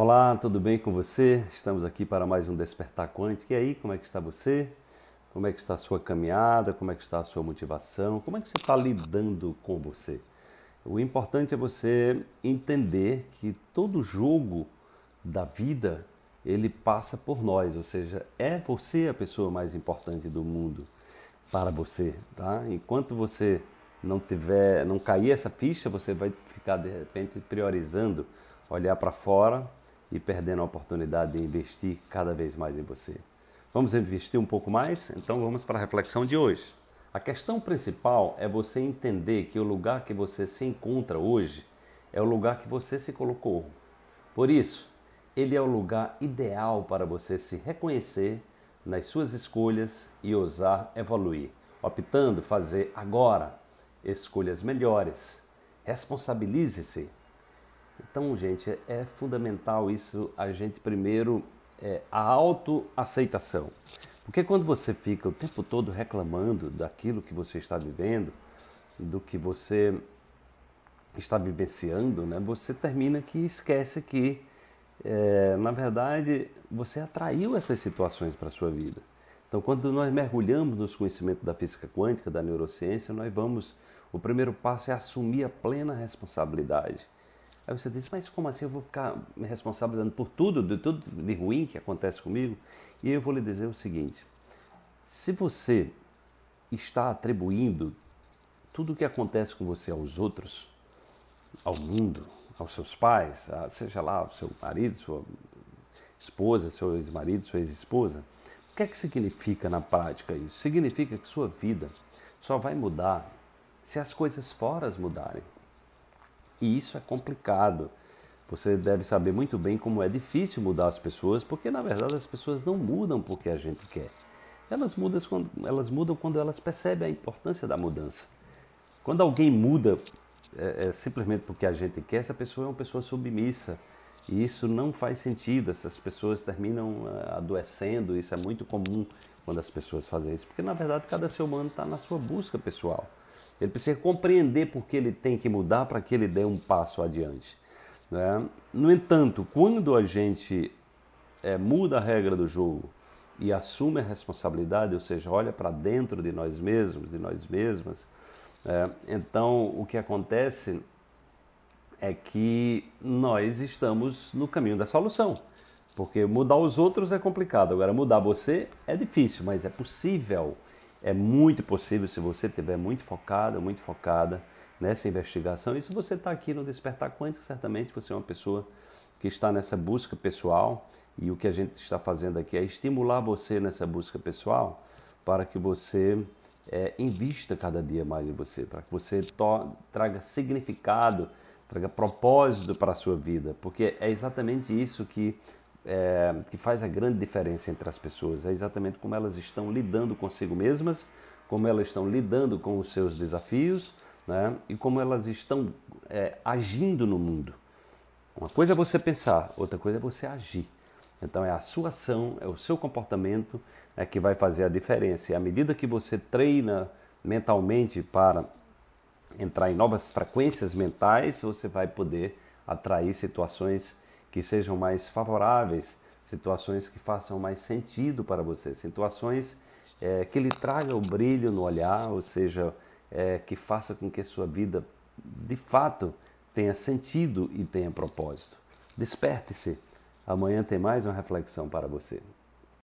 Olá, tudo bem com você? Estamos aqui para mais um Despertar Quântico. E aí, como é que está você? Como é que está a sua caminhada? Como é que está a sua motivação? Como é que você está lidando com você? O importante é você entender que todo jogo da vida ele passa por nós, ou seja, é você a pessoa mais importante do mundo para você, tá? Enquanto você não tiver, não cair essa ficha, você vai ficar de repente priorizando olhar para fora e perdendo a oportunidade de investir cada vez mais em você. Vamos investir um pouco mais? Então vamos para a reflexão de hoje. A questão principal é você entender que o lugar que você se encontra hoje é o lugar que você se colocou. Por isso, ele é o lugar ideal para você se reconhecer nas suas escolhas e ousar evoluir, optando fazer agora escolhas melhores. Responsabilize-se então, gente, é, fundamental isso, a gente primeiro, é, a autoaceitação. Porque quando você fica o tempo todo reclamando daquilo que você está vivendo, do que você está vivenciando, né, você termina que esquece que, é, na verdade, você atraiu essas situações para a sua vida. Então, quando nós mergulhamos nos conhecimentos da física quântica, da neurociência, nós vamos. O primeiro passo é assumir a plena responsabilidade Aí você diz, mas como assim eu vou ficar me responsabilizando por tudo, de tudo de ruim que acontece comigo? E eu vou lhe dizer o seguinte: se você está atribuindo tudo o que acontece com você aos outros, ao mundo, aos seus pais, a, seja lá o seu marido, sua esposa, seu ex-marido, sua ex-esposa, o que é que significa na prática isso? Significa que sua vida só vai mudar se as coisas fora mudarem. E isso é complicado. Você deve saber muito bem como é difícil mudar as pessoas, porque na verdade as pessoas não mudam porque a gente quer. Elas mudam quando elas, mudam quando elas percebem a importância da mudança. Quando alguém muda é, é, simplesmente porque a gente quer, essa pessoa é uma pessoa submissa. E isso não faz sentido. Essas pessoas terminam uh, adoecendo. Isso é muito comum quando as pessoas fazem isso, porque na verdade cada ser humano está na sua busca pessoal. Ele precisa compreender por que ele tem que mudar para que ele dê um passo adiante. Né? No entanto, quando a gente é, muda a regra do jogo e assume a responsabilidade, ou seja, olha para dentro de nós mesmos, de nós mesmas, é, então o que acontece é que nós estamos no caminho da solução. Porque mudar os outros é complicado, agora mudar você é difícil, mas é possível. É muito possível se você estiver muito focado, muito focada nessa investigação. E se você está aqui no Despertar Quântico, certamente você é uma pessoa que está nessa busca pessoal. E o que a gente está fazendo aqui é estimular você nessa busca pessoal para que você é, invista cada dia mais em você, para que você traga significado, traga propósito para a sua vida, porque é exatamente isso que é, que faz a grande diferença entre as pessoas. É exatamente como elas estão lidando consigo mesmas, como elas estão lidando com os seus desafios né? e como elas estão é, agindo no mundo. Uma coisa é você pensar, outra coisa é você agir. Então é a sua ação, é o seu comportamento é que vai fazer a diferença. E à medida que você treina mentalmente para entrar em novas frequências mentais, você vai poder atrair situações que sejam mais favoráveis, situações que façam mais sentido para você, situações é, que lhe tragam o brilho no olhar, ou seja, é, que faça com que a sua vida de fato tenha sentido e tenha propósito. Desperte-se. Amanhã tem mais uma reflexão para você.